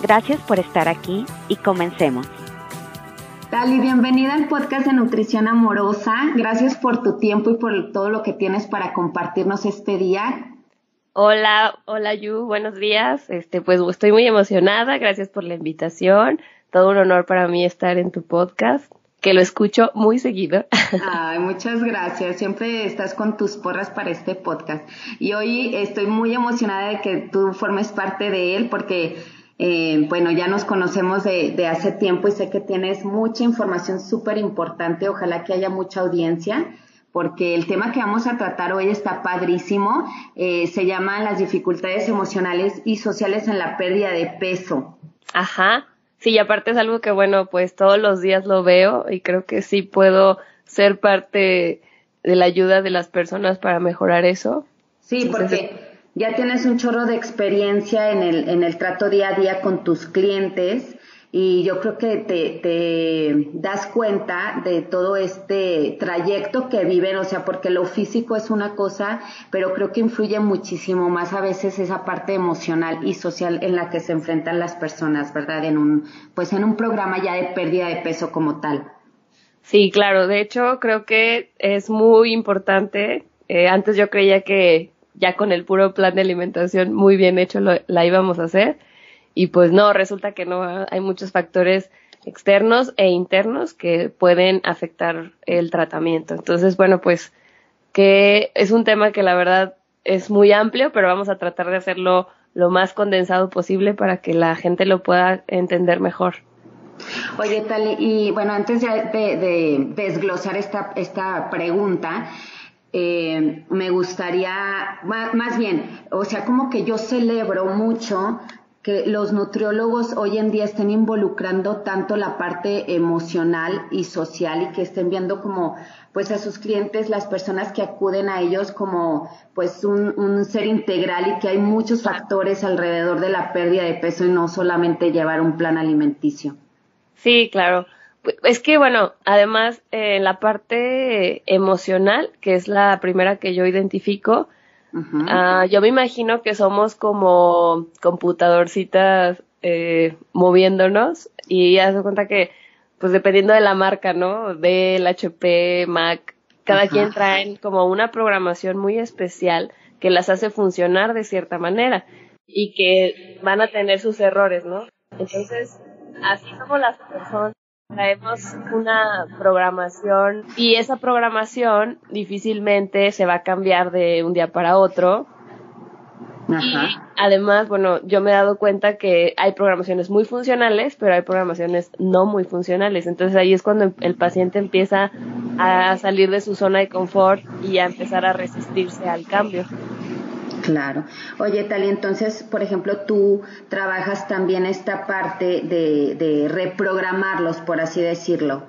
Gracias por estar aquí y comencemos. Tali, bienvenida al podcast de Nutrición Amorosa. Gracias por tu tiempo y por todo lo que tienes para compartirnos este día. Hola, hola Yu, buenos días. Este, pues estoy muy emocionada, gracias por la invitación. Todo un honor para mí estar en tu podcast, que lo escucho muy seguido. Ay, muchas gracias. Siempre estás con tus porras para este podcast. Y hoy estoy muy emocionada de que tú formes parte de él porque eh, bueno, ya nos conocemos de, de, hace tiempo y sé que tienes mucha información súper importante. Ojalá que haya mucha audiencia, porque el tema que vamos a tratar hoy está padrísimo. Eh, se llama las dificultades emocionales y sociales en la pérdida de peso. Ajá. Sí, y aparte es algo que, bueno, pues todos los días lo veo y creo que sí puedo ser parte de la ayuda de las personas para mejorar eso. Sí, porque ya tienes un chorro de experiencia en el, en el trato día a día con tus clientes y yo creo que te, te, das cuenta de todo este trayecto que viven, o sea, porque lo físico es una cosa, pero creo que influye muchísimo más a veces esa parte emocional y social en la que se enfrentan las personas, ¿verdad? En un, pues en un programa ya de pérdida de peso como tal. Sí, claro, de hecho creo que es muy importante. Eh, antes yo creía que ya con el puro plan de alimentación muy bien hecho lo, la íbamos a hacer. Y pues no, resulta que no, hay muchos factores externos e internos que pueden afectar el tratamiento. Entonces, bueno, pues que es un tema que la verdad es muy amplio, pero vamos a tratar de hacerlo lo más condensado posible para que la gente lo pueda entender mejor. Oye, Tali, y bueno, antes de, de desglosar esta, esta pregunta, eh, me gustaría, más, bien, o sea, como que yo celebro mucho que los nutriólogos hoy en día estén involucrando tanto la parte emocional y social y que estén viendo como pues a sus clientes, las personas que acuden a ellos como pues un, un ser integral y que hay muchos factores alrededor de la pérdida de peso y no solamente llevar un plan alimenticio. Sí, claro. Es que, bueno, además, en eh, la parte emocional, que es la primera que yo identifico, uh yo me imagino que somos como computadorcitas eh, moviéndonos y haz cuenta que, pues dependiendo de la marca, ¿no? Del HP, Mac, cada quien trae como una programación muy especial que las hace funcionar de cierta manera y que van a tener sus errores, ¿no? Entonces, así somos las personas traemos una programación y esa programación difícilmente se va a cambiar de un día para otro. Y además, bueno, yo me he dado cuenta que hay programaciones muy funcionales, pero hay programaciones no muy funcionales. Entonces ahí es cuando el paciente empieza a salir de su zona de confort y a empezar a resistirse al cambio. Claro. Oye, Tali, entonces, por ejemplo, tú trabajas también esta parte de, de reprogramarlos, por así decirlo.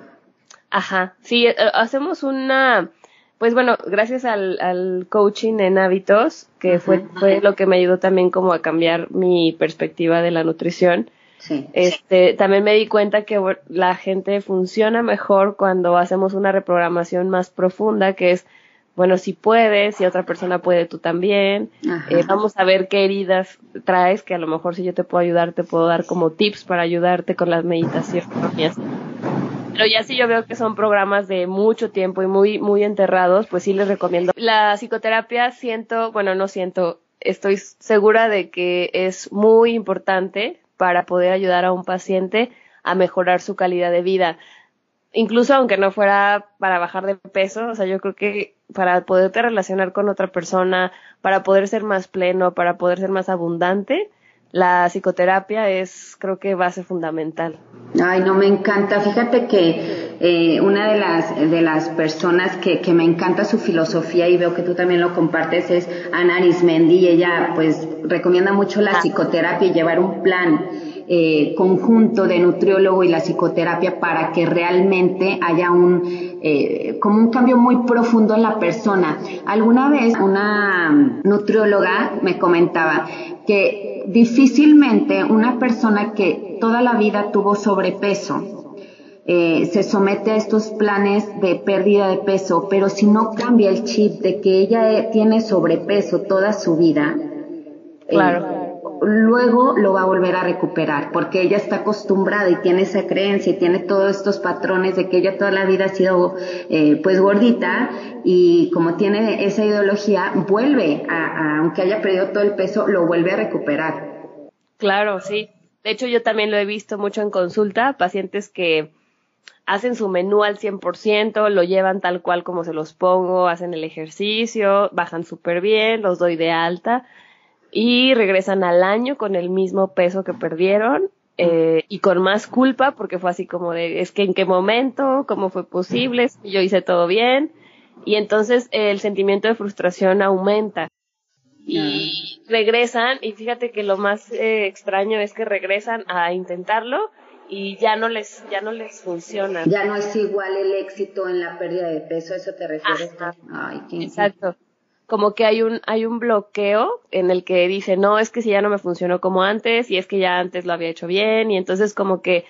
Ajá, sí, eh, hacemos una, pues bueno, gracias al, al coaching en hábitos, que fue, fue lo que me ayudó también como a cambiar mi perspectiva de la nutrición. Sí. Este, también me di cuenta que la gente funciona mejor cuando hacemos una reprogramación más profunda, que es bueno, si puedes, si otra persona puede, tú también. Eh, vamos a ver qué heridas traes, que a lo mejor si yo te puedo ayudar, te puedo dar como tips para ayudarte con las meditaciones. Pero ya si yo veo que son programas de mucho tiempo y muy, muy enterrados, pues sí les recomiendo. La psicoterapia siento, bueno, no siento, estoy segura de que es muy importante para poder ayudar a un paciente a mejorar su calidad de vida incluso aunque no fuera para bajar de peso, o sea, yo creo que para poderte relacionar con otra persona, para poder ser más pleno, para poder ser más abundante, la psicoterapia es, creo que, base fundamental. Ay, no me encanta. Fíjate que eh, una de las, de las personas que, que me encanta su filosofía y veo que tú también lo compartes es Ana Arismendi y ella pues recomienda mucho la ah. psicoterapia y llevar un plan eh, conjunto de nutriólogo y la psicoterapia para que realmente haya un, eh, como un cambio muy profundo en la persona. Alguna vez una nutrióloga me comentaba que difícilmente una persona que toda la vida tuvo sobrepeso, eh, se somete a estos planes de pérdida de peso, pero si no cambia el chip de que ella tiene sobrepeso toda su vida, claro luego lo va a volver a recuperar, porque ella está acostumbrada y tiene esa creencia y tiene todos estos patrones de que ella toda la vida ha sido eh, pues gordita y como tiene esa ideología, vuelve a, aunque haya perdido todo el peso, lo vuelve a recuperar. Claro, sí. De hecho, yo también lo he visto mucho en consulta, pacientes que hacen su menú al 100%, lo llevan tal cual como se los pongo, hacen el ejercicio, bajan súper bien, los doy de alta y regresan al año con el mismo peso que perdieron eh, y con más culpa porque fue así como de es que en qué momento, cómo fue posible, yo hice todo bien y entonces el sentimiento de frustración aumenta. Y regresan y fíjate que lo más eh, extraño es que regresan a intentarlo y ya no les ya no les funciona. Ya no es igual el éxito en la pérdida de peso, eso te refieres? Ay, Exacto como que hay un, hay un bloqueo en el que dice, no, es que si ya no me funcionó como antes y es que ya antes lo había hecho bien y entonces como que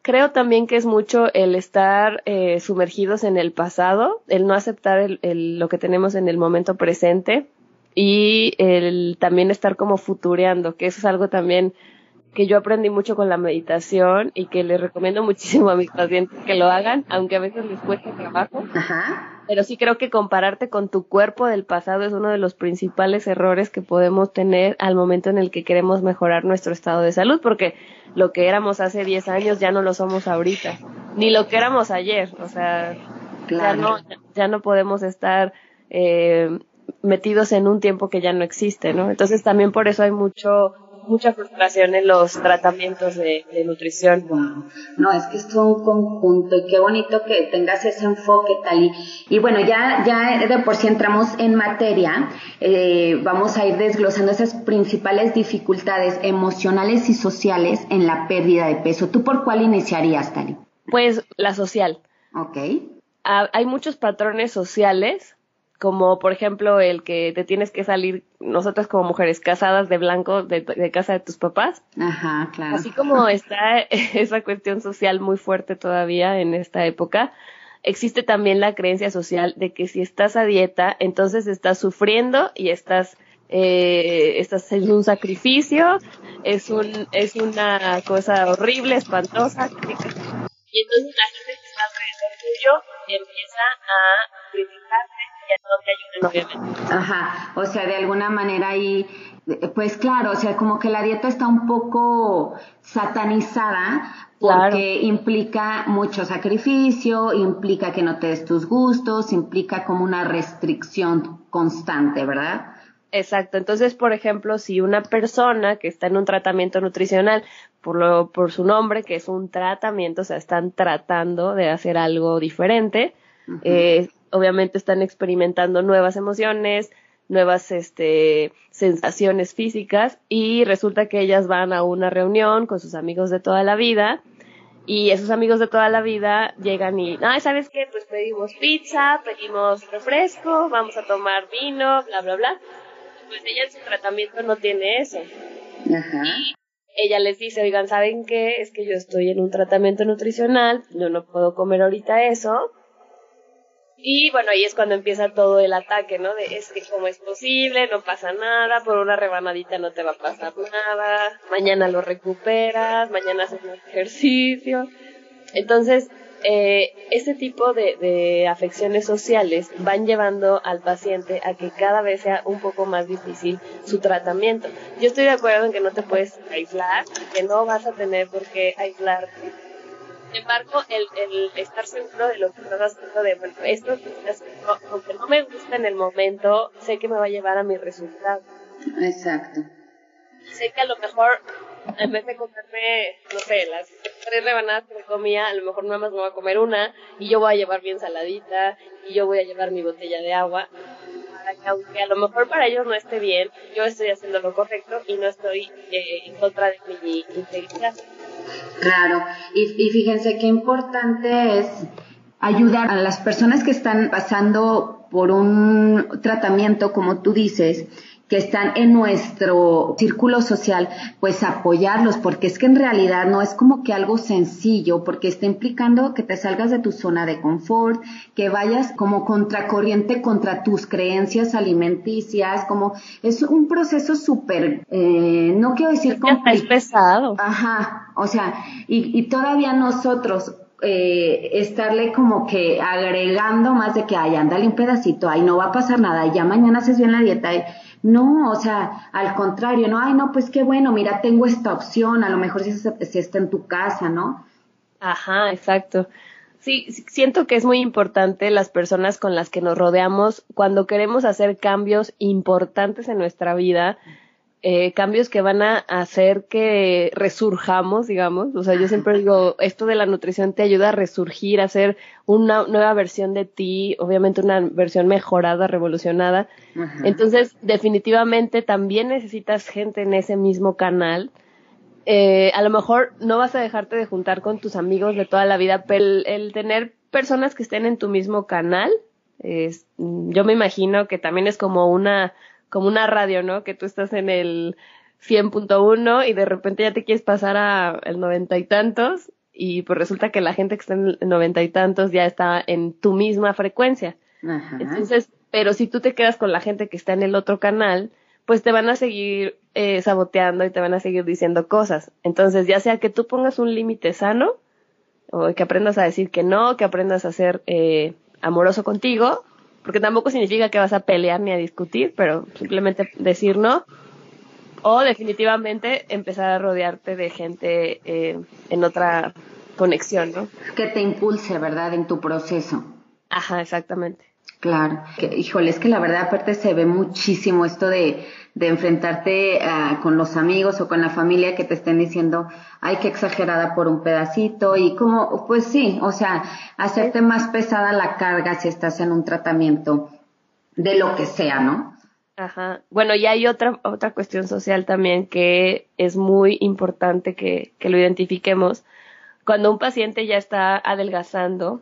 creo también que es mucho el estar eh, sumergidos en el pasado, el no aceptar el, el, lo que tenemos en el momento presente y el también estar como futureando, que eso es algo también que yo aprendí mucho con la meditación y que les recomiendo muchísimo a mis pacientes que lo hagan, aunque a veces les cueste trabajo. Ajá. Pero sí creo que compararte con tu cuerpo del pasado es uno de los principales errores que podemos tener al momento en el que queremos mejorar nuestro estado de salud, porque lo que éramos hace 10 años ya no lo somos ahorita, ni lo que éramos ayer, o sea, ya no ya no podemos estar eh, metidos en un tiempo que ya no existe, ¿no? Entonces también por eso hay mucho mucha frustración en los tratamientos de, nutrición. No, es que es todo un conjunto y qué bonito que tengas ese enfoque, Tali. Y bueno, ya, ya de por sí entramos en materia, eh, vamos a ir desglosando esas principales dificultades emocionales y sociales en la pérdida de peso. ¿Tú por cuál iniciarías, Tali? Pues la social. Ok. Ah, hay muchos patrones sociales como por ejemplo el que te tienes que salir nosotras como mujeres casadas de blanco de, casa de tus papás. Ajá, claro. Así como está esa cuestión social muy fuerte todavía en esta época, existe también la creencia social de que si estás a dieta, entonces estás sufriendo y estás eh, estás haciendo un sacrificio, es un es una cosa horrible, espantosa, y entonces la gente que está alrededor tuyo empieza a Ajá, o sea, de alguna manera ahí, pues claro, o sea, como que la dieta está un poco satanizada porque implica mucho sacrificio, implica que no te des tus gustos, implica como una restricción constante, ¿verdad? Exacto. Entonces, por ejemplo, si una persona que está en un tratamiento nutricional, por lo, por su nombre, que es un tratamiento, o sea, están tratando de hacer algo diferente, eh, obviamente están experimentando nuevas emociones, nuevas este, sensaciones físicas y resulta que ellas van a una reunión con sus amigos de toda la vida y esos amigos de toda la vida llegan y, ah, ¿sabes qué? Pues pedimos pizza, pedimos refresco, vamos a tomar vino, bla, bla, bla. Pues ella en su tratamiento no tiene eso. Ajá. ella les dice, oigan, ¿saben qué? Es que yo estoy en un tratamiento nutricional, yo no puedo comer ahorita eso, y bueno, ahí es cuando empieza todo el ataque, ¿no? De es que cómo es posible, no pasa nada, por una rebanadita no te va a pasar nada, mañana lo recuperas, mañana haces un ejercicio. Entonces, eh, ese tipo de, de afecciones sociales van llevando al paciente a que cada vez sea un poco más difícil su tratamiento. Yo estoy de acuerdo en que no te puedes aislar, que no vas a tener por qué aislarte sin embargo, el, el estar seguro de lo que estás haciendo, de bueno, esto aunque no me gusta en el momento, sé que me va a llevar a mi resultado. Exacto. Sé que a lo mejor, en vez de comerme, no sé, las tres rebanadas que me comía, a lo mejor nada más me voy a comer una, y yo voy a llevar bien saladita, y yo voy a llevar mi botella de agua, para que aunque a lo mejor para ellos no esté bien, yo estoy haciendo lo correcto y no estoy eh, en contra de mi integridad. Claro, y, y fíjense qué importante es ayudar a las personas que están pasando por un tratamiento, como tú dices, que están en nuestro círculo social, pues apoyarlos, porque es que en realidad no es como que algo sencillo, porque está implicando que te salgas de tu zona de confort, que vayas como contracorriente contra tus creencias alimenticias, como es un proceso súper, eh, no quiero decir como... Es pesado. Ajá, o sea, y, y todavía nosotros eh, estarle como que agregando más de que, ay, ándale un pedacito, ay, no va a pasar nada, ya mañana haces bien la dieta. No, o sea, al contrario, no, ay, no, pues qué bueno, mira, tengo esta opción, a lo mejor si, si está en tu casa, ¿no? Ajá, exacto. Sí, siento que es muy importante las personas con las que nos rodeamos cuando queremos hacer cambios importantes en nuestra vida, eh, cambios que van a hacer que resurjamos, digamos. O sea, yo siempre digo, esto de la nutrición te ayuda a resurgir, a hacer una nueva versión de ti, obviamente una versión mejorada, revolucionada. Entonces, definitivamente también necesitas gente en ese mismo canal. Eh, a lo mejor no vas a dejarte de juntar con tus amigos de toda la vida, pero el, tener personas que estén en tu mismo canal, es, yo me imagino que también es como una como una radio, ¿no? Que tú estás en el 100.1 y de repente ya te quieres pasar a el noventa y tantos y pues resulta que la gente que está en el noventa y tantos ya está en tu misma frecuencia. Entonces, pero si tú te quedas con la gente que está en el otro canal, pues te van a seguir eh, saboteando y te van a seguir diciendo cosas. Entonces, ya sea que tú pongas un límite sano, o que aprendas a decir que no, que aprendas a ser eh, amoroso contigo, porque tampoco significa que vas a pelear ni a discutir, pero simplemente decir no, o definitivamente empezar a rodearte de gente eh, en otra conexión, ¿no? Que te impulse, ¿verdad?, en tu proceso. Ajá, exactamente. Claro, híjole, es que la verdad aparte se ve muchísimo esto de, de enfrentarte ah, con los amigos o con la familia que te estén diciendo, ay, qué exagerada por un pedacito y como, pues sí, o sea, hacerte más pesada la carga si estás en un tratamiento de lo que sea, ¿no? Ajá. Bueno, y hay otra, otra cuestión social también que es muy importante que, que lo identifiquemos. Cuando un paciente ya está adelgazando,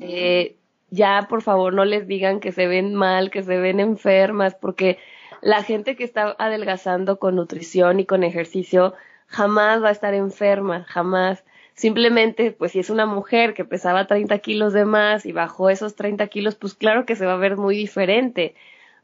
eh, ya por favor no les digan que se ven mal, que se ven enfermas, porque la gente que está adelgazando con nutrición y con ejercicio jamás va a estar enferma, jamás. Simplemente, pues si es una mujer que pesaba 30 kilos de más y bajó esos 30 kilos, pues claro que se va a ver muy diferente.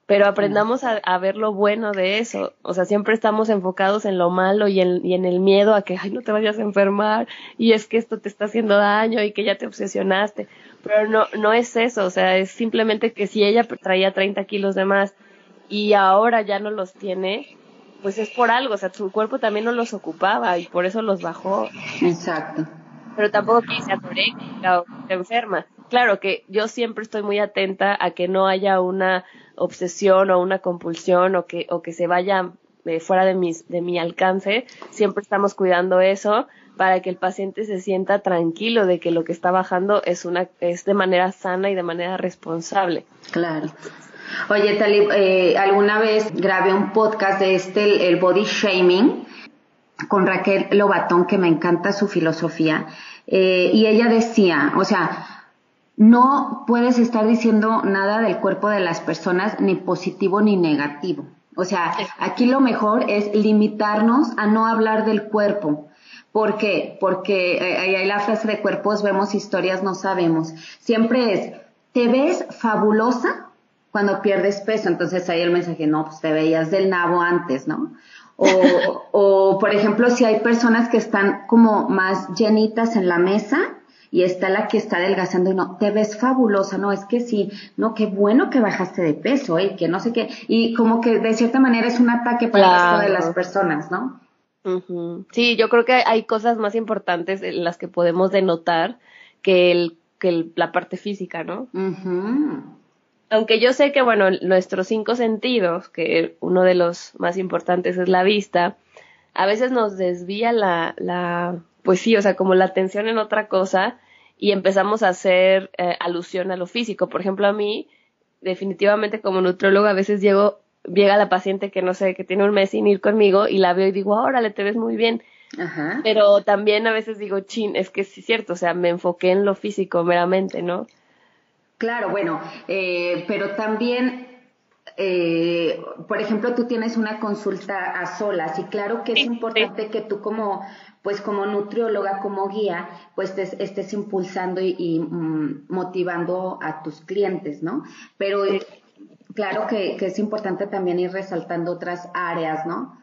Pero aprendamos a, a ver lo bueno de eso. O sea, siempre estamos enfocados en lo malo y en, y en el miedo a que, ay, no te vayas a enfermar y es que esto te está haciendo daño y que ya te obsesionaste. Pero no, no es eso. O sea, es simplemente que si ella traía 30 kilos de más y ahora ya no los tiene, pues es por algo, o sea, su cuerpo también no los ocupaba y por eso los bajó. Exacto. Pero tampoco que sea anoréxica o que enferma. Claro que yo siempre estoy muy atenta a que no haya una obsesión o una compulsión o que, o que se vaya eh, fuera de, mis, de mi alcance. Siempre estamos cuidando eso para que el paciente se sienta tranquilo de que lo que está bajando es una es de manera sana y de manera responsable. Claro. Oye, Talib, eh, alguna vez grabé un podcast de este, el, body shaming, con Raquel Lobatón, que me encanta su filosofía, eh, y ella decía, o sea, no puedes estar diciendo nada del cuerpo de las personas, ni positivo ni negativo. O sea, aquí lo mejor es limitarnos a no hablar del cuerpo. ¿Por qué? Porque eh, ahí hay la frase de cuerpos vemos, historias no sabemos. Siempre es, te ves fabulosa cuando pierdes peso, entonces ahí el mensaje, no, pues te veías del nabo antes, ¿no? O, o, por ejemplo, si hay personas que están como más llenitas en la mesa y está la que está adelgazando y no, te ves fabulosa, no, es que sí, no, qué bueno que bajaste de peso, ¿eh? que no sé qué, y como que de cierta manera es un ataque para el resto de las personas, ¿no? Sí, yo creo que hay cosas más importantes en las que podemos denotar que el que la parte física, ¿no? aunque yo sé que, bueno, nuestros cinco sentidos, que uno de los más importantes es la vista, a veces nos desvía la, la pues sí, o sea, como la atención en otra cosa y empezamos a hacer eh, alusión a lo físico. Por ejemplo, a mí definitivamente como nutriólogo a veces llego, llega la paciente que no sé, que tiene un mes sin ir conmigo y la veo y digo, órale, te ves muy bien. Ajá. Pero también a veces digo, chin, es que sí es cierto, o sea, me enfoqué en lo físico meramente, ¿no? Claro, bueno, eh, pero también eh, por ejemplo, tú tienes una consulta a solas y claro que es importante que tú como, pues como nutrióloga, como guía, pues estés impulsando y, mm, motivando a tus clientes, ¿no? Pero claro que, que es importante también ir resaltando otras áreas, ¿no?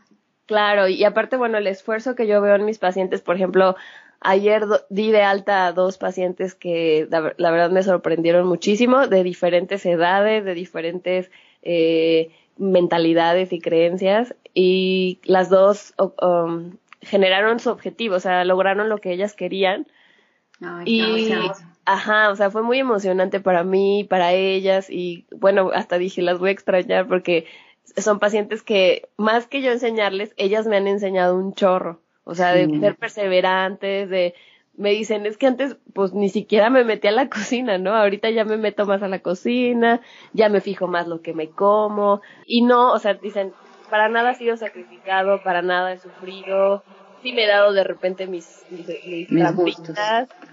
Claro, y aparte, bueno, el esfuerzo que yo veo en mis pacientes, por ejemplo, Ayer di de alta a dos pacientes que la, verdad me sorprendieron muchísimo, de diferentes edades, de diferentes eh, mentalidades y creencias, y las dos um, generaron su objetivo, o sea, lograron lo que ellas querían. y, ajá, o sea, fue muy emocionante para mí, para ellas, y bueno, hasta dije, las voy a extrañar porque son pacientes que, más que yo enseñarles, ellas me han enseñado un chorro. O sea, de ser perseverantes, de me dicen, es que antes pues ni siquiera me metí a la cocina, ¿no? Ahorita ya me meto más a la cocina, ya me fijo más lo que me como y no, o sea, dicen, para nada he sido sacrificado, para nada he sufrido, sí me he dado de repente mis mis, mis,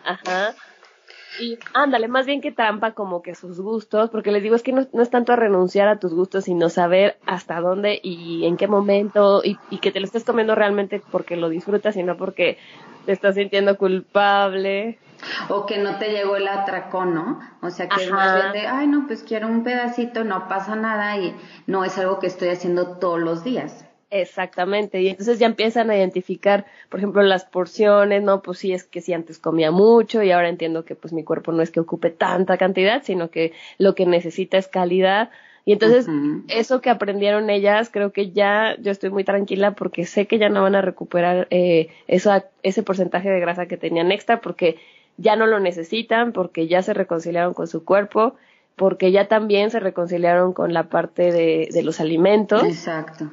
ajá, y ándale, más bien que trampa como que sus gustos, porque les digo, es que no, es tanto a renunciar a tus gustos, sino saber hasta dónde y en qué momento, y, y que te lo estés comiendo realmente porque lo disfrutas y no porque te estás sintiendo culpable. O que no te llegó el atracón, ¿no? O sea, que es más bien de, ay, no, pues quiero un pedacito, no pasa nada y no es algo que estoy haciendo todos los días. Exactamente, y entonces ya empiezan a identificar, por ejemplo, las porciones, ¿no? Pues sí, es que si antes comía mucho y ahora entiendo que pues mi cuerpo no es que ocupe tanta cantidad, sino que lo que necesita es calidad. Y entonces, eso que aprendieron ellas, creo que ya yo estoy muy tranquila porque sé que ya no van a recuperar eh, ese porcentaje de grasa que tenían extra porque ya no lo necesitan, porque ya se reconciliaron con su cuerpo, porque ya también se reconciliaron con la parte de, de los alimentos. Exacto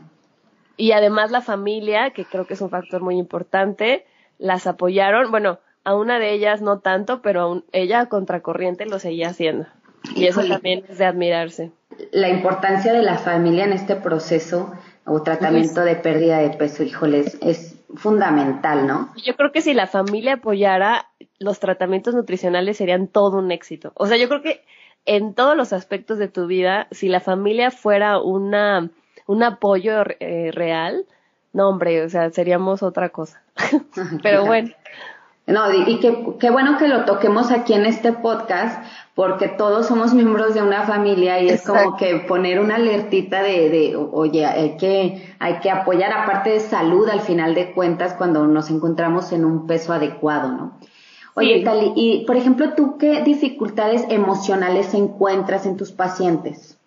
y además la familia, que creo que es un factor muy importante, las apoyaron, bueno, a una de ellas no tanto, pero a ella a contracorriente lo seguía haciendo. Y eso también es de admirarse. La importancia de la familia en este proceso o tratamiento de pérdida de peso, híjoles, es fundamental, ¿no? Yo creo que si la familia apoyara, los tratamientos nutricionales serían todo un éxito. O sea, yo creo que en todos los aspectos de tu vida, si la familia fuera una un apoyo eh, real, no hombre, o sea, seríamos otra cosa. Pero bueno. No, y qué bueno que lo toquemos aquí en este podcast, porque todos somos miembros de una familia y es como que poner una alertita de, de, oye, hay que, hay que apoyar aparte de salud al final de cuentas cuando nos encontramos en un peso adecuado, ¿no? Oye, Tali, y por ejemplo, ¿tú qué dificultades emocionales encuentras en tus pacientes?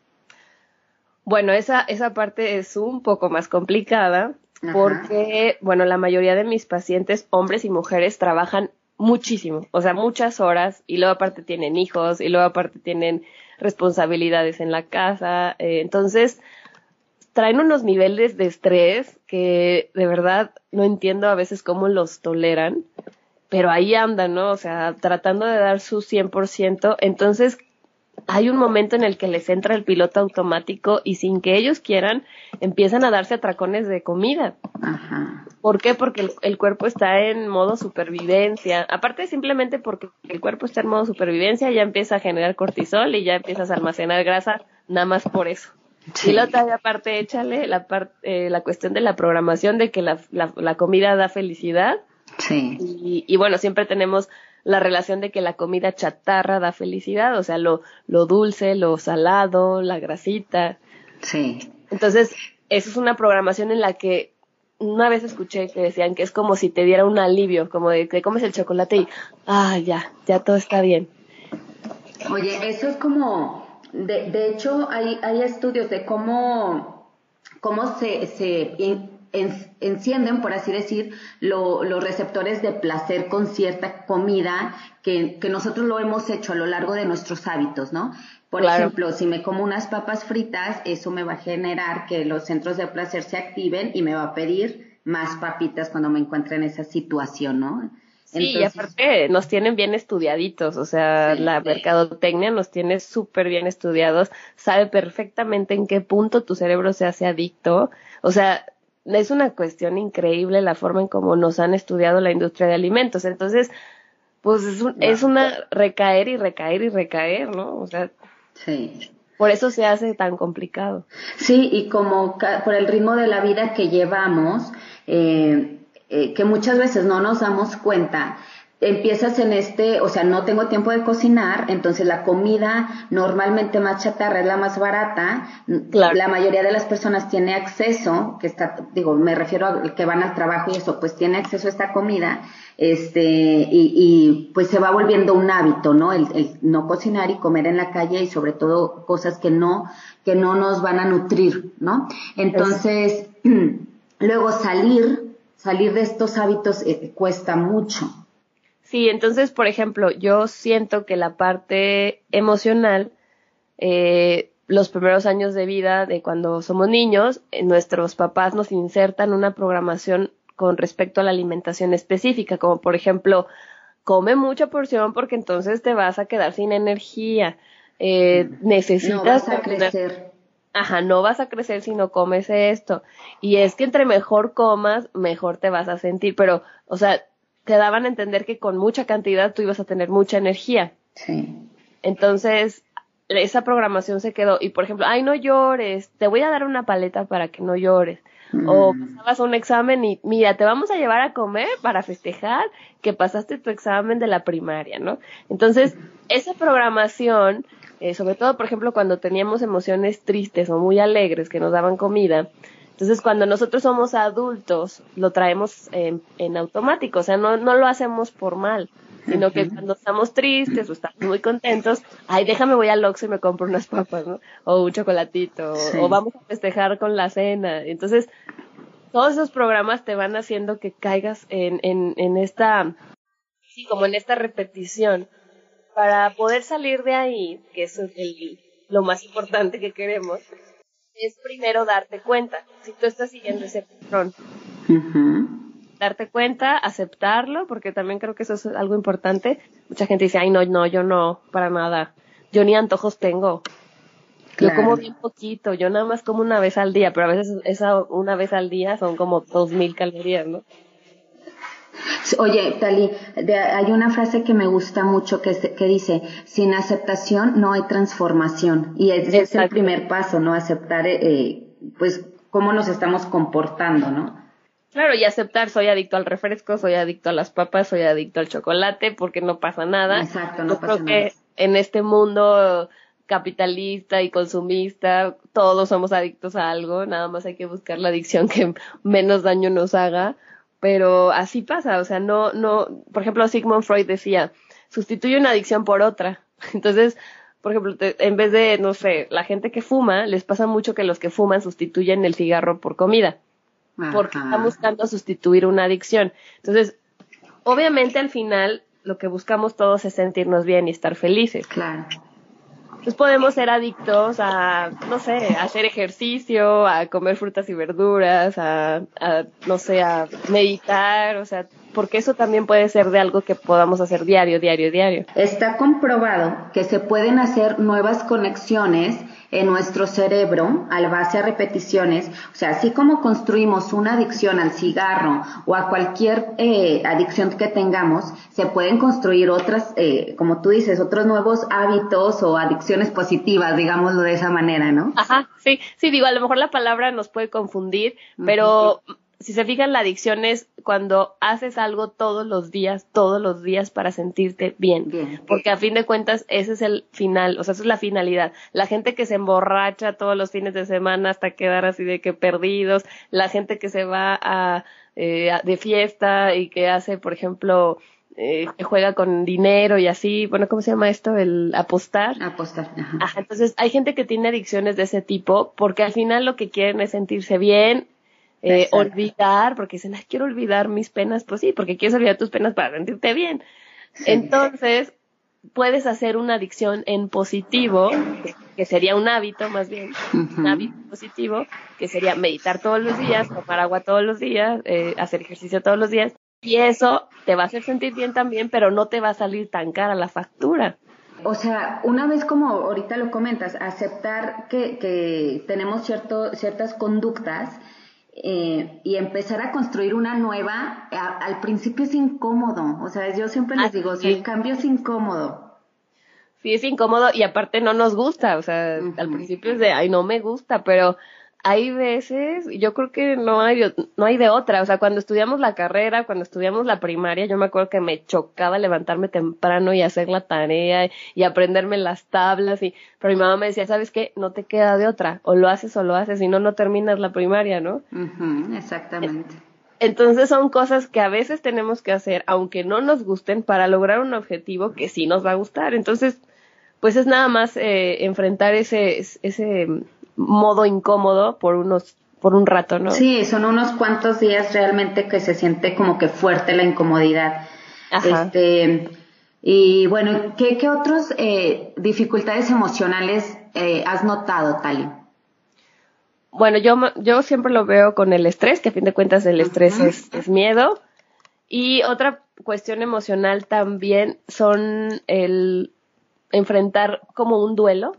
Bueno, esa, esa parte es un poco más complicada porque, bueno, la mayoría de mis pacientes, hombres y mujeres, trabajan muchísimo, o sea, muchas horas y luego aparte tienen hijos y luego aparte tienen responsabilidades en la casa. Eh, entonces, traen unos niveles de estrés que de verdad no entiendo a veces cómo los toleran, pero ahí andan, ¿no? O sea, tratando de dar su 100%. Entonces, hay un momento en el que les entra el piloto automático y sin que ellos quieran empiezan a darse atracones de comida. Ajá. ¿Por qué? Porque el, cuerpo está en modo supervivencia. Aparte simplemente porque el cuerpo está en modo supervivencia ya empieza a generar cortisol y ya empiezas a almacenar grasa nada más por eso. Y la otra aparte échale la, eh, la cuestión de la programación de que la, la, comida da felicidad. Sí. Y, y bueno, siempre tenemos la relación de que la comida chatarra da felicidad, o sea, lo, lo dulce, lo salado, la grasita. Sí. Entonces, eso es una programación en la que una vez escuché que decían que es como si te diera un alivio, como de que comes el chocolate y, ah, ya, ya todo está bien. Oye, eso es como, de, de hecho, hay, hay estudios de cómo, cómo se, se encienden, por así decir, los receptores de placer con cierta comida que, nosotros lo hemos hecho a lo largo de nuestros hábitos, ¿no? Por ejemplo, si me como unas papas fritas, eso me va a generar que los centros de placer se activen y me va a pedir más papitas cuando me encuentre en esa situación, ¿no? Sí, y aparte nos tienen bien estudiaditos, o sea, la mercadotecnia nos tiene súper bien estudiados, sabe perfectamente en qué punto tu cerebro se hace adicto, o sea, es una cuestión increíble la forma en cómo nos han estudiado la industria de alimentos, entonces, pues es, es una recaer y recaer y recaer, ¿no? O sea, sí. Por eso se hace tan complicado. Sí, y como por el ritmo de la vida que llevamos, eh, eh, que muchas veces no nos damos cuenta, empiezas en este, o sea, no tengo tiempo de cocinar, entonces la comida normalmente más chatarra es la más barata. La mayoría de las personas tiene acceso, que está, digo, me refiero a que van al trabajo y eso, pues tiene acceso a esta comida, este, y, y pues se va volviendo un hábito, ¿no? El, el, no cocinar y comer en la calle y sobre todo cosas que no, que no nos van a nutrir, ¿no? Entonces, luego salir, salir de estos hábitos eh, cuesta mucho. Sí, entonces, por ejemplo, yo siento que la parte emocional, eh, los primeros años de vida de cuando somos niños, eh, nuestros papás nos insertan una programación con respecto a la alimentación específica, como por ejemplo, come mucha porción porque entonces te vas a quedar sin energía. Eh, necesitas. No vas a crecer. Ajá, no vas a crecer si no comes esto. Y es que entre mejor comas, mejor te vas a sentir. Pero, o sea, te daban a entender que con mucha cantidad tú ibas a tener mucha energía. Sí. Entonces, esa programación se quedó. Y por ejemplo, ay, no llores, te voy a dar una paleta para que no llores. O mm. pasabas un examen y mira, te vamos a llevar a comer para festejar que pasaste tu examen de la primaria, ¿no? Entonces, esa programación, eh, sobre todo, por ejemplo, cuando teníamos emociones tristes o muy alegres que nos daban comida, entonces, cuando nosotros somos adultos, lo traemos en, en automático, o sea, no, no lo hacemos por mal, sino que cuando estamos tristes o estamos muy contentos, ay, déjame voy al Oxxo y me compro unas papas, ¿no? O un chocolatito, o vamos a festejar con la cena. Entonces, todos esos programas te van haciendo que caigas en, en, en esta, sí, como en esta repetición. Para poder salir de ahí, que eso es el, lo más importante que queremos, es primero darte cuenta si tú estás siguiendo ese patrón. Darte cuenta, aceptarlo, porque también creo que eso es algo importante. Mucha gente dice, ay, no, no, yo no, para nada. Yo ni antojos tengo. Yo como bien poquito, yo nada más como una vez al día, pero a veces esa una vez al día son como dos mil calorías, ¿no? Oye, Tali, hay una frase que me gusta mucho que, que dice, sin aceptación no hay transformación. Y ese es el primer paso, ¿no? Aceptar, eh, pues, cómo nos estamos comportando, ¿no? Claro, y aceptar, soy adicto al refresco, soy adicto a las papas, soy adicto al chocolate, porque no pasa nada. Exacto, no Yo pasa creo que en este mundo capitalista y consumista, todos somos adictos a algo, nada más hay que buscar la adicción que menos daño nos haga pero así pasa, o sea, no, no, por ejemplo, Sigmund Freud decía, sustituye una adicción por otra. Entonces, por ejemplo, en vez de, no sé, la gente que fuma, les pasa mucho que los que fuman sustituyen el cigarro por comida, porque están buscando sustituir una adicción. Entonces, obviamente al final lo que buscamos todos es sentirnos bien y estar felices. Claro pues podemos ser adictos a, no sé, a hacer ejercicio, a comer frutas y verduras, a, a, no sé, a meditar, o sea, porque eso también puede ser de algo que podamos hacer diario, diario, diario. Está comprobado que se pueden hacer nuevas conexiones en nuestro cerebro al base a repeticiones. O sea, así como construimos una adicción al cigarro o a cualquier eh, adicción que tengamos, se pueden construir otras, eh, como tú dices, otros nuevos hábitos o adicciones positivas, digámoslo de esa manera, ¿no? Ajá, sí, sí, digo, a lo mejor la palabra nos puede confundir, pero si se fijan, la adicción es cuando haces algo todos los días, todos los días para sentirte bien. Porque a fin de cuentas, ese es el final, o sea, esa es la finalidad. La gente que se emborracha todos los fines de semana hasta quedar así de que perdidos, la gente que se va a, eh, de fiesta y que hace, por ejemplo, eh, que juega con dinero y así, bueno, ¿cómo se llama esto? El apostar. Apostar, ajá. Entonces, hay gente que tiene adicciones de ese tipo porque al final lo que quieren es sentirse bien, eh, olvidar, porque dicen, quiero olvidar mis penas, pues sí, porque quieres olvidar tus penas para sentirte bien. Entonces, puedes hacer una adicción en positivo, que, sería un hábito más bien, un hábito positivo, que sería meditar todos los días, tomar agua todos los días, eh, hacer ejercicio todos los días, Y eso te va a hacer sentir bien también, pero no te va a salir tan cara la factura. O sea, una vez como ahorita lo comentas, aceptar que, que tenemos cierto, ciertas conductas eh, y empezar a construir una nueva, al principio es incómodo. O sea, yo siempre les digo, el cambio es incómodo. Sí, es incómodo y aparte no nos gusta. O sea, al principio es de, ay, no me gusta, pero hay veces, yo creo que no hay, no hay de otra, o sea, cuando estudiamos la carrera, cuando estudiamos la primaria, yo me acuerdo que me chocaba levantarme temprano y hacer la tarea y aprenderme las tablas y, pero mi mamá me decía, ¿sabes qué? No te queda de otra, o lo haces o lo haces, si no, no terminas la primaria, ¿no? exactamente. Entonces son cosas que a veces tenemos que hacer, aunque no nos gusten, para lograr un objetivo que sí nos va a gustar. Entonces, pues es nada más eh, enfrentar ese, ese modo incómodo por unos por un rato, ¿no? Sí, son unos cuantos días realmente que se siente como que fuerte la incomodidad. Este, y bueno, ¿qué, qué otras eh, dificultades emocionales eh, has notado, Tali? Bueno, yo, yo siempre lo veo con el estrés, que a fin de cuentas el estrés es, es miedo. Y otra cuestión emocional también son el enfrentar como un duelo,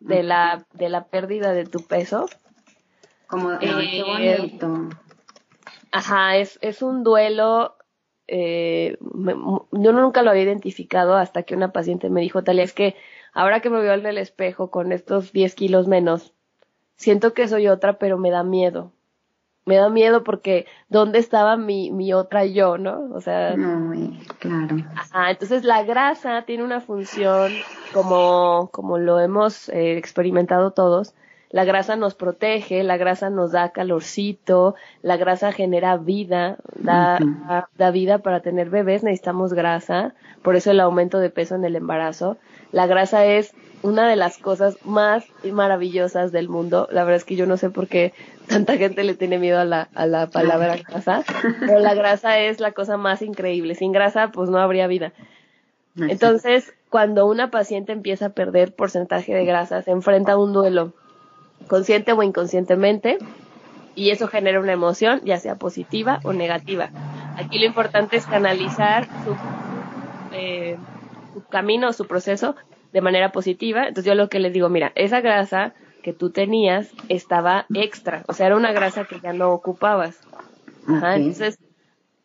de la, de la pérdida de tu peso. Como, qué eh, bonito. Ajá, es, es un duelo. Eh, yo nunca lo había identificado hasta que una paciente me dijo, Talia, es que ahora que me veo en el espejo con estos 10 kilos menos, siento que soy otra, pero me da miedo me da miedo porque ¿dónde estaba mi, mi otra yo, no? O sea... No, claro. Ajá, entonces la grasa tiene una función como, como lo hemos eh, experimentado todos. La grasa nos protege, la grasa nos da calorcito, la grasa genera vida, da, da vida para tener bebés, necesitamos grasa, por eso el aumento de peso en el embarazo. La grasa es una de las cosas más maravillosas del mundo. La verdad es que yo no sé por qué tanta gente le tiene miedo a la, a la palabra grasa, pero la grasa es la cosa más increíble. Sin grasa, pues no habría vida. Entonces, cuando una paciente empieza a perder porcentaje de grasa, se enfrenta a un duelo, consciente o inconscientemente, y eso genera una emoción, ya sea positiva o negativa. Aquí lo importante es canalizar su, eh, su camino, su proceso de manera positiva. Entonces yo lo que les digo, mira, esa grasa que tú tenías estaba extra, o sea, era una grasa que ya no ocupabas. entonces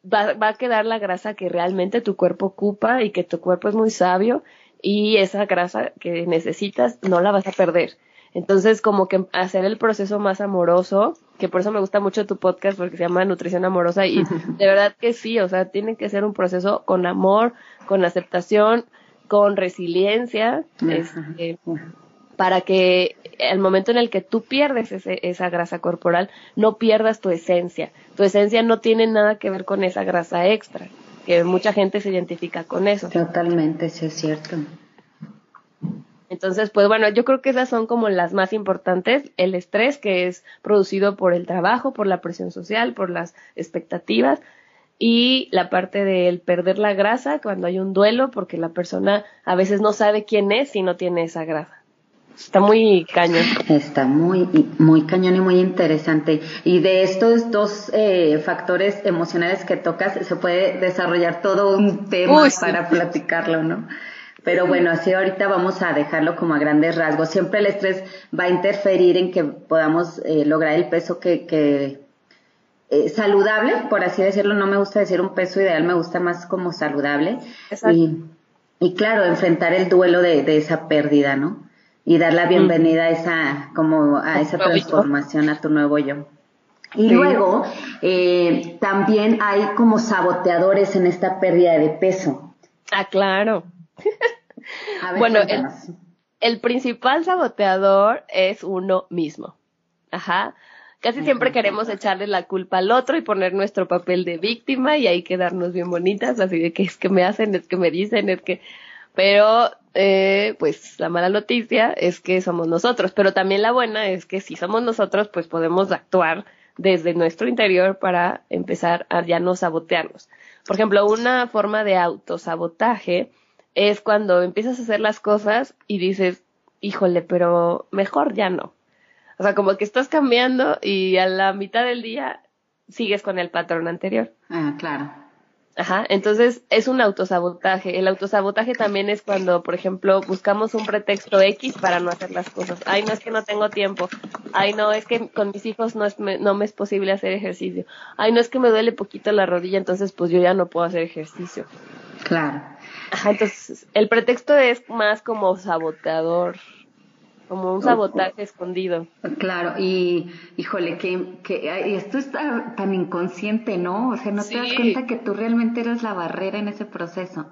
va, va, a quedar la grasa que realmente tu cuerpo ocupa y que tu cuerpo es muy sabio y esa grasa que necesitas no la vas a perder. Entonces, como que hacer el proceso más amoroso, que por eso me gusta mucho tu podcast porque se llama Nutrición Amorosa y de verdad que sí, o sea, tiene que ser un proceso con amor, con aceptación, con resiliencia, este, para que el momento en el que tú pierdes esa grasa corporal, no pierdas tu esencia. Tu esencia no tiene nada que ver con esa grasa extra, que mucha gente se identifica con eso. Totalmente, sí es cierto. Entonces, pues bueno, yo creo que esas son como las más importantes. El estrés que es producido por el trabajo, por la presión social, por las expectativas, y la parte del perder la grasa cuando hay un duelo porque la persona a veces no sabe quién es si no tiene esa grasa. Está muy cañón. Está muy, muy cañón y muy interesante. Y de estos dos eh, factores emocionales que tocas, se puede desarrollar todo un tema para platicarlo, ¿no? Pero bueno, así ahorita vamos a dejarlo como a grandes rasgos. Siempre el estrés va a interferir en que podamos eh, lograr el peso que, que eh, saludable, por así decirlo, no me gusta decir un peso ideal, me gusta más como saludable. Y, y, claro, enfrentar el duelo de, de, esa pérdida, ¿no? Y dar la bienvenida a esa, como a esa transformación, a tu nuevo yo. Y luego, eh, también hay como saboteadores en esta pérdida de peso. Ah, claro. bueno, el, el principal saboteador es uno mismo. Ajá. Casi siempre queremos echarle la culpa al otro y poner nuestro papel de víctima y ahí quedarnos bien bonitas, así de que es que me hacen, es que me dicen, es que... Pero, eh, pues la mala noticia es que somos nosotros, pero también la buena es que si somos nosotros, pues podemos actuar desde nuestro interior para empezar a ya no sabotearnos. Por ejemplo, una forma de autosabotaje es cuando empiezas a hacer las cosas y dices, híjole, pero mejor ya no. O sea, como que estás cambiando y a la mitad del día sigues con el patrón anterior. Ah, claro. Ajá, entonces es un autosabotaje. El autosabotaje también es cuando, por ejemplo, buscamos un pretexto X para no hacer las cosas. Ay, no es que no tengo tiempo. Ay, no es que con mis hijos no, es, no me es posible hacer ejercicio. Ay, no es que me duele poquito la rodilla, entonces pues yo ya no puedo hacer ejercicio. Claro. Ajá, entonces el pretexto es más como saboteador como un sabotaje escondido. Claro, y híjole, que, que esto está tan inconsciente, ¿no? O sea, no te das cuenta que tú realmente eres la barrera en ese proceso.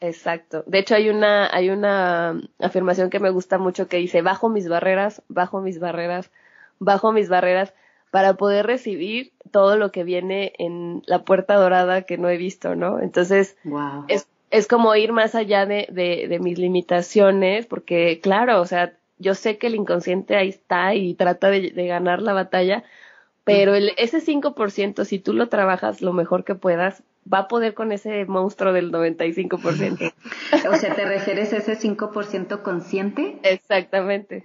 Exacto. De hecho, hay una, hay una afirmación que me gusta mucho que dice, bajo mis barreras, bajo mis barreras, bajo mis barreras, para poder recibir todo lo que viene en la puerta dorada que no he visto, ¿no? Entonces, es, es como ir más allá de, de, de mis limitaciones, porque claro, o sea, yo sé que el inconsciente ahí está y trata de, ganar la batalla, pero el, ese 5%, si tú lo trabajas lo mejor que puedas, va a poder con ese monstruo del 95%. o sea, ¿te refieres a ese 5% consciente? Exactamente.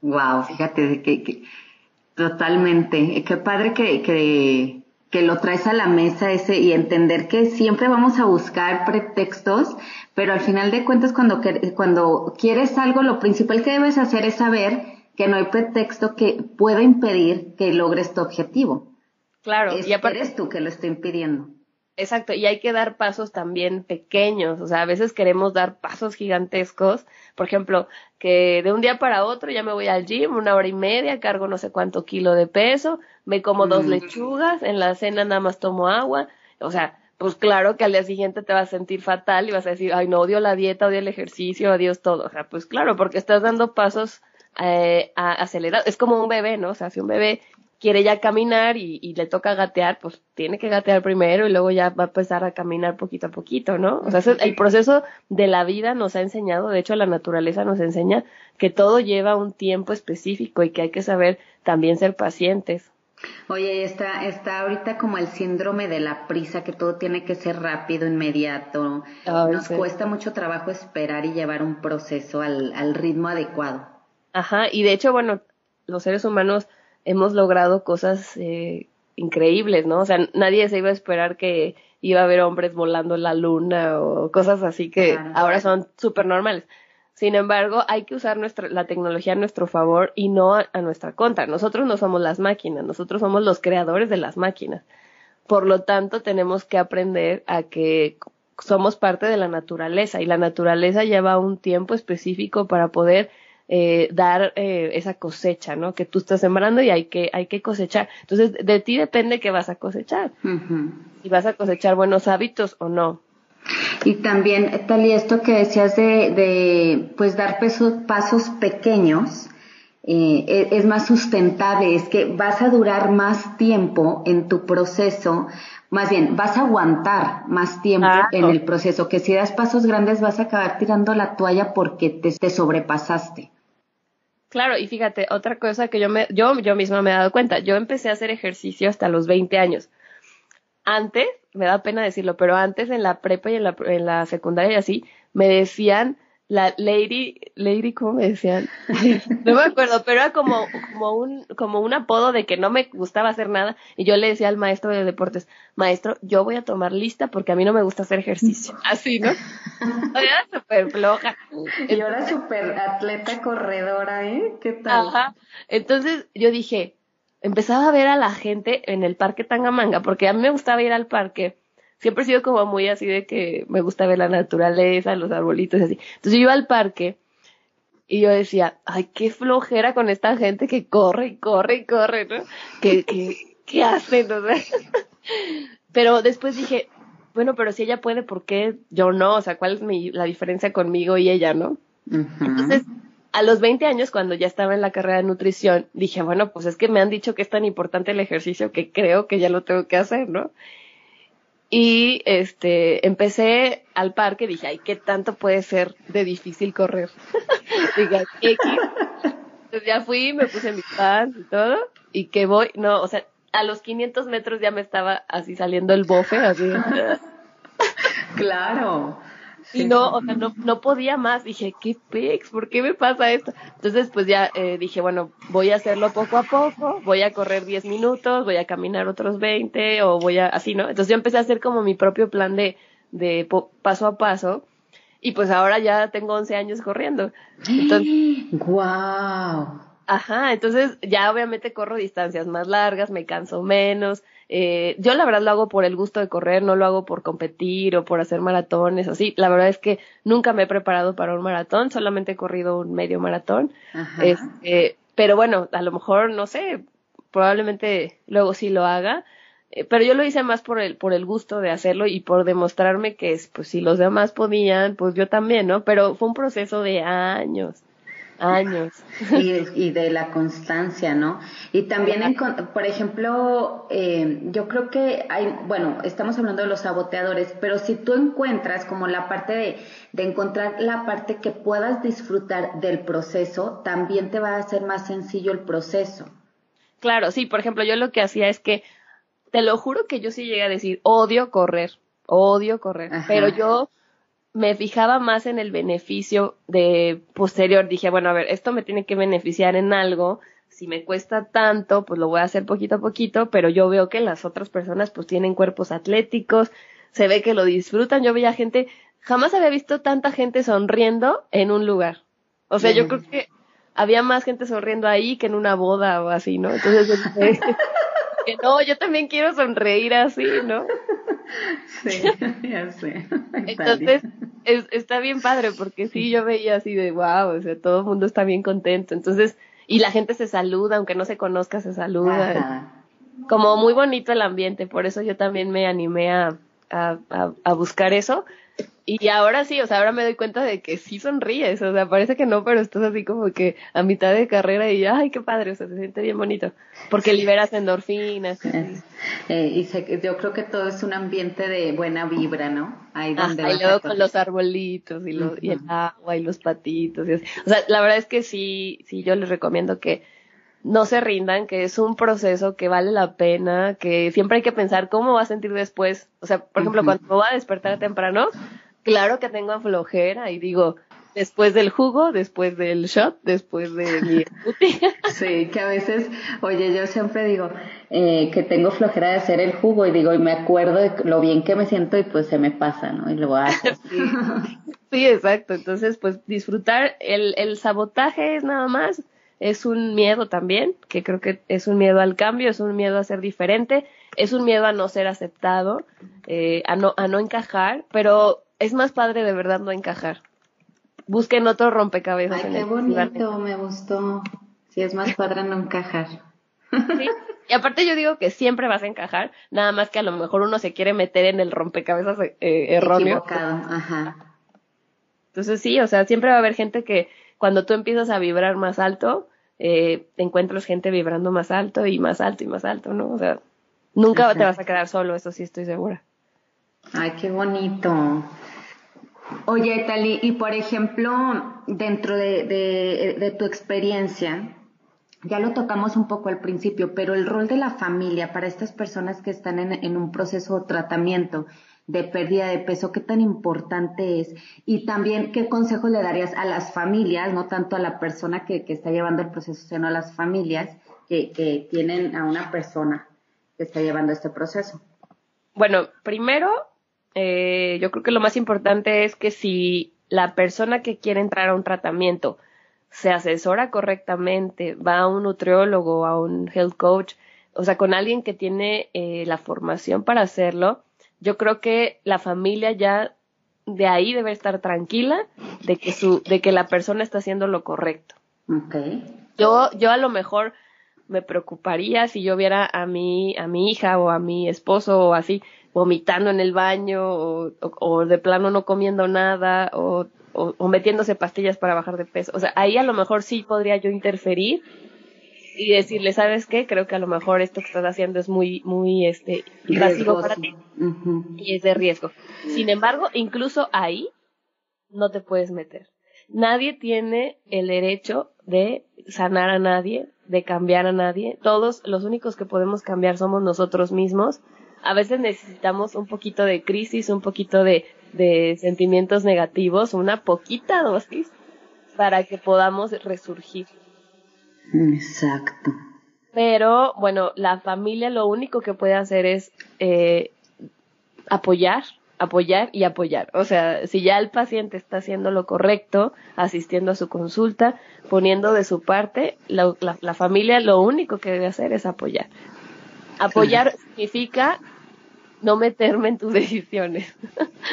Wow, fíjate que, que totalmente. Qué padre que, que, que lo traes a la mesa ese y entender que siempre vamos a buscar pretextos, pero al final de cuentas cuando, cuando quieres algo, lo principal que debes hacer es saber que no hay pretexto que pueda impedir que logres tu objetivo. Claro, y aparte eres tú que lo está impidiendo. Exacto, y hay que dar pasos también pequeños, o sea, a veces queremos dar pasos gigantescos, por ejemplo, que de un día para otro ya me voy al gym, una hora y media, cargo no sé cuánto kilo de peso, me como dos mm. lechugas, en la cena nada más tomo agua, o sea, pues claro que al día siguiente te vas a sentir fatal y vas a decir, ay, no, odio la dieta, odio el ejercicio, adiós todo, o sea, pues claro, porque estás dando pasos eh, acelerados, es como un bebé, ¿no? O sea, si un bebé quiere ya caminar y, le toca gatear, pues tiene que gatear primero y luego ya va a empezar a caminar poquito a poquito, ¿no? O sea, el proceso de la vida nos ha enseñado, de hecho la naturaleza nos enseña que todo lleva un tiempo específico y que hay que saber también ser pacientes. Oye, está, está ahorita como el síndrome de la prisa, que todo tiene que ser rápido, inmediato. Nos cuesta mucho trabajo esperar y llevar un proceso al, al ritmo adecuado. Ajá, y de hecho, bueno, los seres humanos hemos logrado cosas eh, increíbles, ¿no? O sea, nadie se iba a esperar que iba a haber hombres volando en la luna o cosas así que ahora son súper normales. Sin embargo, hay que usar nuestra, la tecnología a nuestro favor y no a, nuestra contra. Nosotros no somos las máquinas, nosotros somos los creadores de las máquinas. Por lo tanto, tenemos que aprender a que somos parte de la naturaleza y la naturaleza lleva un tiempo específico para poder eh, dar eh, esa cosecha, ¿no? Que tú estás sembrando y hay que, hay que cosechar. Entonces, de ti depende qué vas a cosechar. Si vas a cosechar buenos hábitos o no. Y también, Tali, esto que decías de, de pues, dar pasos pequeños, eh, e, es, más sustentable, es que vas a durar más tiempo en tu proceso, más bien, vas a aguantar más tiempo en el proceso, que si das pasos grandes vas a acabar tirando la toalla porque te sobrepasaste. Claro, y fíjate, otra cosa que yo me, yo, yo misma me he dado cuenta, yo empecé a hacer ejercicio hasta los 20 años. Antes, me da pena decirlo, pero antes en la prepa y en la, en la secundaria y así, me decían la Lady, Lady, ¿cómo me decían? no me acuerdo, pero era como, como un, como un apodo de que no me gustaba hacer nada. Y yo le decía al maestro de deportes, maestro, yo voy a tomar lista porque a mí no me gusta hacer ejercicio. Así, ¿no? Era súper floja. Y ahora súper atleta corredora, ¿eh? ¿Qué tal? Ajá. Entonces yo dije, empezaba a ver a la gente en el parque Tangamanga, porque a mí me gustaba ir al parque siempre he sido como muy así de que me gusta ver la naturaleza, los arbolitos y así. Entonces yo iba al parque y yo decía, ay, qué flojera con esta gente que corre y corre y corre, ¿no? ¿Qué, qué, qué hacen? ¿no? pero después dije, bueno, pero si ella puede, ¿por qué yo no? O sea, ¿cuál es mi, la diferencia conmigo y ella, no? Entonces, a los 20 años, cuando ya estaba en la carrera de nutrición, dije, bueno, pues es que me han dicho que es tan importante el ejercicio que creo que ya lo tengo que hacer, ¿no? Y este, empecé al parque, dije, ay, ¿qué tanto puede ser de difícil correr? dije, X. Entonces ya fui, me puse mi pants y todo, y que voy, no, o sea, a los 500 metros ya me estaba así saliendo el bofe, así. claro. Y no, o sea, no, no podía más. Dije, ¿qué pex? ¿Por qué me pasa esto? Entonces, pues ya eh, dije, bueno, voy a hacerlo poco a poco, voy a correr 10 minutos, voy a caminar otros 20 o voy a, así, ¿no? Entonces yo empecé a hacer como mi propio plan de, de paso a paso y pues ahora ya tengo 11 años corriendo. Entonces, ¡Wow! Ajá, entonces ya obviamente corro distancias más largas, me canso menos. Eh, yo la verdad lo hago por el gusto de correr, no lo hago por competir o por hacer maratones, así. La verdad es que nunca me he preparado para un maratón, solamente he corrido un medio maratón. Ajá. Este, pero bueno, a lo mejor, no sé, probablemente luego sí lo haga. Eh, pero yo lo hice más por el, por el gusto de hacerlo y por demostrarme que, pues, si los demás podían, pues yo también, ¿no? Pero fue un proceso de años años. Y, de la constancia, ¿no? Y también, por ejemplo, eh, yo creo que hay, bueno, estamos hablando de los saboteadores, pero si tú encuentras como la parte de, de encontrar la parte que puedas disfrutar del proceso, también te va a hacer más sencillo el proceso. Claro, sí, por ejemplo, yo lo que hacía es que, te lo juro que yo sí llegué a decir, odio correr, odio correr, pero yo me fijaba más en el beneficio de posterior. Dije, bueno, a ver, esto me tiene que beneficiar en algo. Si me cuesta tanto, pues lo voy a hacer poquito a poquito, pero yo veo que las otras personas pues tienen cuerpos atléticos, se ve que lo disfrutan. Yo veía gente, jamás había visto tanta gente sonriendo en un lugar. O sea, yo creo que había más gente sonriendo ahí que en una boda o así, ¿no? Entonces, que no, yo también quiero sonreír así, ¿no? Sí, ya sé. Entonces, está bien padre porque sí, yo veía así de wow, o sea, todo el mundo está bien contento. Entonces, y la gente se saluda, aunque no se conozca, se saluda. Como muy bonito el ambiente, por eso yo también me animé a, a, a buscar eso. Y ahora sí, o sea, ahora me doy cuenta de que sí sonríes, o sea, parece que no, pero estás así como que a mitad de carrera y ay, qué padre, o sea, se siente bien bonito, porque liberas endorfinas. Eh, y yo creo que todo es un ambiente de buena vibra, ¿no? Ahí donde y luego con los arbolitos y, los, y el agua y los patitos. Y O sea, la verdad es que sí, sí, yo les recomiendo que no se rindan, que es un proceso que vale la pena, que siempre hay que pensar cómo va a sentir después. O sea, por ejemplo, cuando me voy a despertar temprano, claro que tengo flojera y digo, después del jugo, después del shot, después de mi Sí, que a veces, oye, yo siempre digo eh, que tengo flojera de hacer el jugo y digo, y me acuerdo de lo bien que me siento y pues se me pasa, ¿no? Y lo hago. sí. sí, exacto. Entonces, pues disfrutar el, el sabotaje es nada más, es un miedo también, que creo que es un miedo al cambio, es un miedo a ser diferente, es un miedo a no ser aceptado, eh, a no, a no encajar, pero es más padre de verdad no encajar. Busquen otro rompecabezas. Ay, qué bonito, me gustó. Sí, es más padre no encajar. Sí. Y aparte yo digo que siempre vas a encajar, nada más que a lo mejor uno se quiere meter en el rompecabezas eh, erróneo. Equivocado, ajá. Entonces sí, o sea, siempre va a haber gente que cuando tú empiezas a vibrar más alto, eh, encuentras gente vibrando más alto y más alto y más alto, ¿no? O sea, nunca te vas a quedar solo, eso sí estoy segura. Ay, qué bonito. Oye, Tali, y por ejemplo, dentro de, tu experiencia, ya lo tocamos un poco al principio, pero el rol de la familia para estas personas que están en, un proceso de tratamiento de pérdida de peso, qué tan importante es y también qué consejo le darías a las familias, no tanto a la persona que, está llevando el proceso, sino a las familias que, que tienen a una persona que está llevando este proceso. Bueno, primero eh, yo creo que lo más importante es que si la persona que quiere entrar a un tratamiento se asesora correctamente, va a un nutriólogo, a un health coach, o sea, con alguien que tiene eh, la formación para hacerlo, yo creo que la familia ya de ahí debe estar tranquila de que su, de que la persona está haciendo lo correcto. Okay. Yo, yo a lo mejor me preocuparía si yo viera a mi, a mi hija o a mi esposo o así vomitando en el baño o, de plano no comiendo nada o, o, metiéndose pastillas para bajar de peso. O sea, ahí a lo mejor sí podría yo interferir y decirle, ¿sabes qué? Creo que a lo mejor esto que estás haciendo es muy, muy, este, invasivo para ti y es de riesgo. Sin embargo, incluso ahí no te puedes meter. Nadie tiene el derecho de sanar a nadie, de cambiar a nadie. Todos, los únicos que podemos cambiar somos nosotros mismos a veces necesitamos un poquito de crisis, un poquito de, de sentimientos negativos, una poquita dosis para que podamos resurgir. Exacto. Pero bueno, la familia lo único que puede hacer es eh, apoyar, apoyar y apoyar. O sea, si ya el paciente está haciendo lo correcto, asistiendo a su consulta, poniendo de su parte, la, la, familia lo único que debe hacer es apoyar. Apoyar significa no meterme en tus decisiones.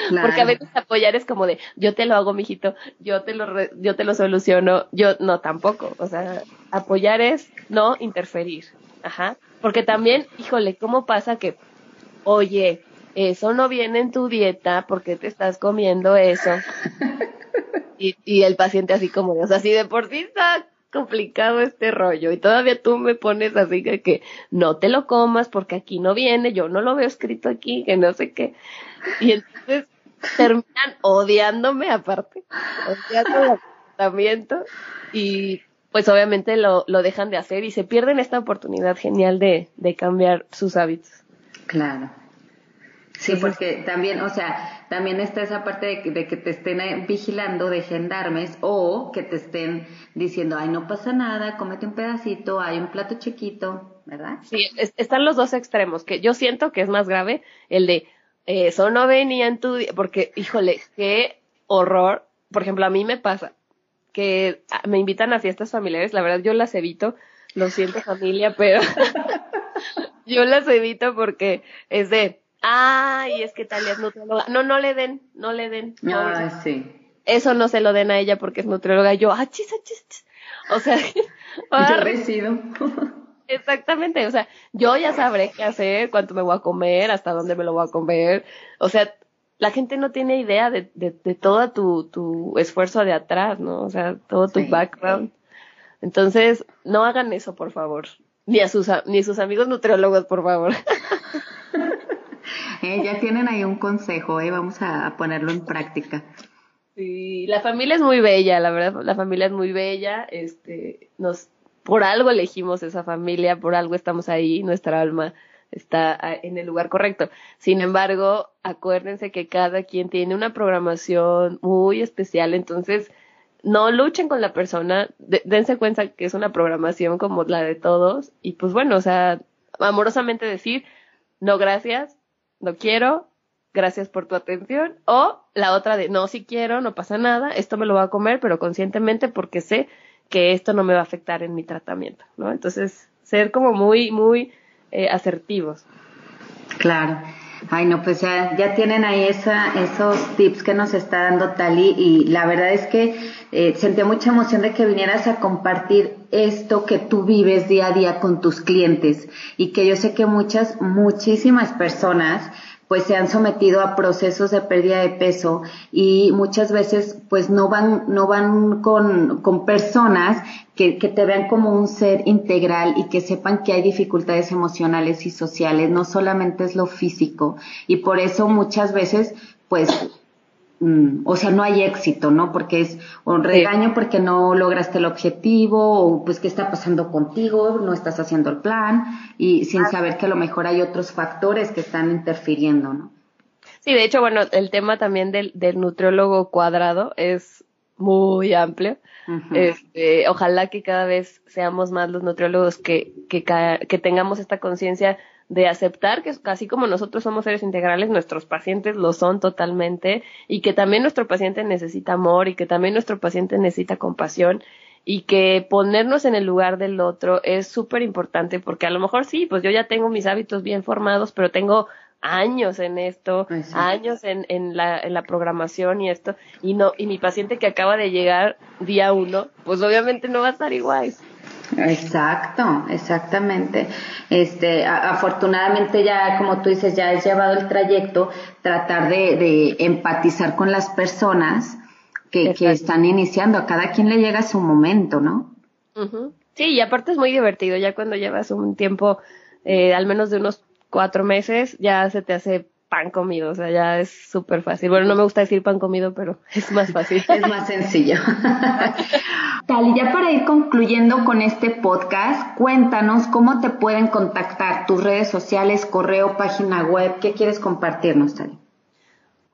Porque a veces apoyar es como de, yo te lo hago, mijito, yo te lo, yo te lo soluciono, yo no tampoco. O sea, apoyar es no interferir. Ajá. Porque también, híjole, ¿cómo pasa que, oye, eso no viene en tu dieta porque te estás comiendo eso? Y, y el paciente así como, o sea, si de por sí está complicado este rollo y todavía tú me pones así que, que no te lo comas porque aquí no viene, yo no lo veo escrito aquí, que no sé qué. Y entonces terminan odiándome aparte, odiando el tratamiento y pues obviamente lo, lo dejan de hacer y se pierden esta oportunidad genial de, de cambiar sus hábitos. Claro. Sí, porque también, o sea, también está esa parte de que, te estén eh, vigilando de gendarmes o que te estén diciendo, ay, no pasa nada, cómete un pedacito, hay un plato chiquito, ¿verdad? Sí, están los dos extremos, que yo siento que es más grave el de, eh, eso no venía en tu porque, híjole, qué horror. Por ejemplo, a mí me pasa que ah, me invitan a fiestas familiares, la verdad yo las evito, lo siento familia, pero yo las evito porque es de, ay, es que Talia es nutrióloga. No, no le den, no le den. Ay, sí. Eso no se lo den a ella porque es nutrióloga. Y yo, ah, chis, chis, O sea, yo. Exactamente, o sea, yo ya sabré qué hacer, cuánto me voy a comer, hasta dónde me lo voy a comer. O sea, la gente no tiene idea de, de, de todo tu, tu esfuerzo de atrás, ¿no? O sea, todo tu background. Entonces, no hagan eso, por favor. Ni a sus, ni a sus amigos nutriólogos, por favor. Ya tienen ahí un consejo, eh, vamos a, ponerlo en práctica. Sí, la familia es muy bella, la verdad, la familia es muy bella, este, nos, por algo elegimos esa familia, por algo estamos ahí, nuestra alma está en el lugar correcto. Sin embargo, acuérdense que cada quien tiene una programación muy especial, entonces no luchen con la persona, dense cuenta que es una programación como la de todos y pues bueno, o sea, amorosamente decir, no gracias, no quiero, gracias por tu atención, o la otra de no, si quiero, no pasa nada, esto me lo voy a comer, pero conscientemente porque sé que esto no me va a afectar en mi tratamiento, ¿no? Entonces, ser como muy, muy eh, asertivos. Claro. Ay, no, pues ya, ya tienen ahí esa, esos tips que nos está dando Tali y la verdad es que eh, sentí mucha emoción de que vinieras a compartir esto que tú vives día a día con tus clientes y que yo sé que muchas, muchísimas personas pues se han sometido a procesos de pérdida de peso y muchas veces pues no van, no van con, con personas que, que te vean como un ser integral y que sepan que hay dificultades emocionales y sociales, no solamente es lo físico. Y por eso muchas veces pues Mm, o sea, no hay éxito, ¿no? Porque es un regaño porque no lograste el objetivo o pues qué está pasando contigo, no estás haciendo el plan y sin saber que a lo mejor hay otros factores que están interfiriendo, ¿no? Sí, de hecho, bueno, el tema también del, del nutriólogo cuadrado es muy amplio. este, ojalá que cada vez seamos más los nutriólogos que, que, que tengamos esta conciencia de aceptar que así como nosotros somos seres integrales, nuestros pacientes lo son totalmente y que también nuestro paciente necesita amor y que también nuestro paciente necesita compasión y que ponernos en el lugar del otro es súper importante porque a lo mejor sí, pues yo ya tengo mis hábitos bien formados, pero tengo años en esto, años en, en, la, en la programación y esto, y no, y mi paciente que acaba de llegar día uno, pues obviamente no va a estar igual. Exacto, exactamente. Este, afortunadamente ya, como tú dices, ya has llevado el trayecto, tratar de, de empatizar con las personas que, que, están iniciando. A cada quien le llega su momento, ¿no? Sí, y aparte es muy divertido. Ya cuando llevas un tiempo, eh, al menos de unos cuatro meses, ya se te hace pan comido, o sea, ya es súper fácil. Bueno, no me gusta decir pan comido, pero es más fácil. es más sencillo. Tal, ya para ir concluyendo con este podcast, cuéntanos cómo te pueden contactar, tus redes sociales, correo, página web, ¿qué quieres compartirnos, Tali?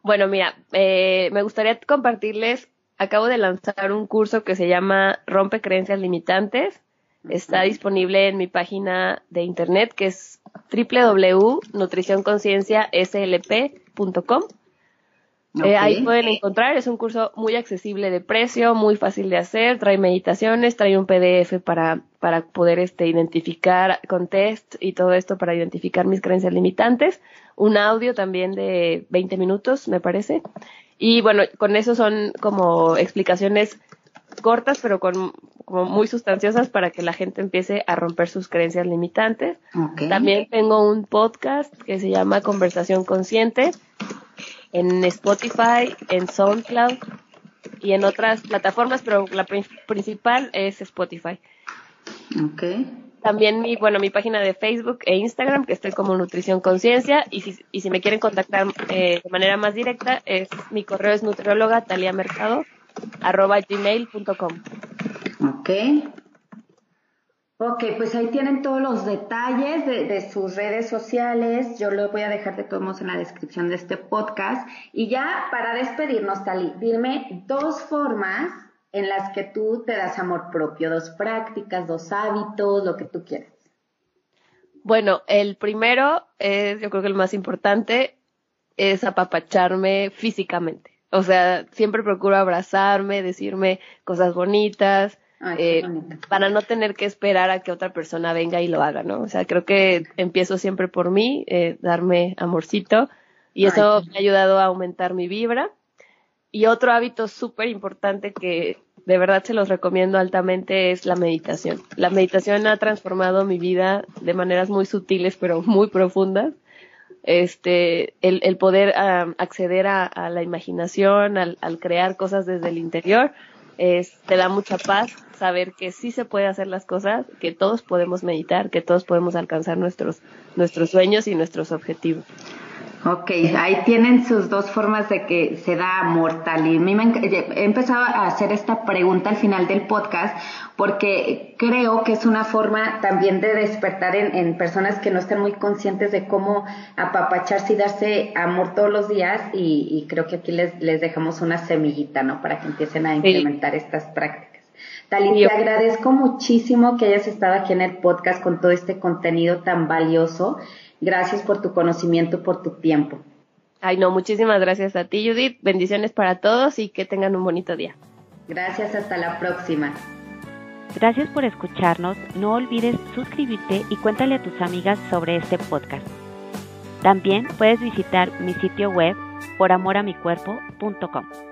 Bueno, mira, eh, me gustaría compartirles, acabo de lanzar un curso que se llama Rompe Creencias Limitantes. Está disponible en mi página de internet que es www.nutricionconcienciaslp.com. Eh, ahí pueden encontrar, es un curso muy accesible de precio, muy fácil de hacer, trae meditaciones, trae un PDF para, para poder este, identificar con test y todo esto para identificar mis creencias limitantes, un audio también de 20 minutos, me parece. Y bueno, con eso son como explicaciones cortas, pero con como muy sustanciosas para que la gente empiece a romper sus creencias limitantes. También tengo un podcast que se llama Conversación Consciente, en Spotify, en SoundCloud y en otras plataformas, pero la principal es Spotify. Okay. También mi, bueno, mi página de Facebook e Instagram, que estoy como Nutrición Conciencia, y si, y si me quieren contactar eh, de manera más directa, es mi correo es nutrióloga taliamercado arroba gmail.com. Ok. Ok, pues ahí tienen todos los detalles de, sus redes sociales. Yo lo voy a dejar de todos modos en la descripción de este podcast. Y ya para despedirnos, Tali, dime dos formas en las que tú te das amor propio, dos prácticas, dos hábitos, lo que tú quieras. Bueno, el primero es, yo creo que el más importante, es apapacharme físicamente. O sea, siempre procuro abrazarme, decirme cosas bonitas, eh, para no tener que esperar a que otra persona venga y lo haga, ¿no? O sea, creo que empiezo siempre por mí, eh, darme amorcito, y eso me ha ayudado a aumentar mi vibra. Y otro hábito súper importante que de verdad se los recomiendo altamente es la meditación. La meditación ha transformado mi vida de maneras muy sutiles pero muy profundas. Este, el, el poder ah, acceder a, la imaginación, al, al crear cosas desde el interior, es, te da mucha paz saber que sí se puede hacer las cosas, que todos podemos meditar, que todos podemos alcanzar nuestros, nuestros sueños y nuestros objetivos. Ok, ahí tienen sus dos formas de que se da mortal. Y me he empezado a hacer esta pregunta al final del podcast porque creo que es una forma también de despertar en, personas que no están muy conscientes de cómo apapacharse y darse amor todos los días y, creo que aquí les, les, dejamos una semillita, ¿no? Para que empiecen a implementar estas prácticas. Tali, te agradezco muchísimo que hayas estado aquí en el podcast con todo este contenido tan valioso. Gracias por tu conocimiento, por tu tiempo. Ay, no, muchísimas gracias a ti, Judith. Bendiciones para todos y que tengan un bonito día. Gracias, hasta la próxima. Gracias por escucharnos. No olvides suscribirte y cuéntale a tus amigas sobre este podcast. También puedes visitar mi sitio web poramoramicuerpo.com.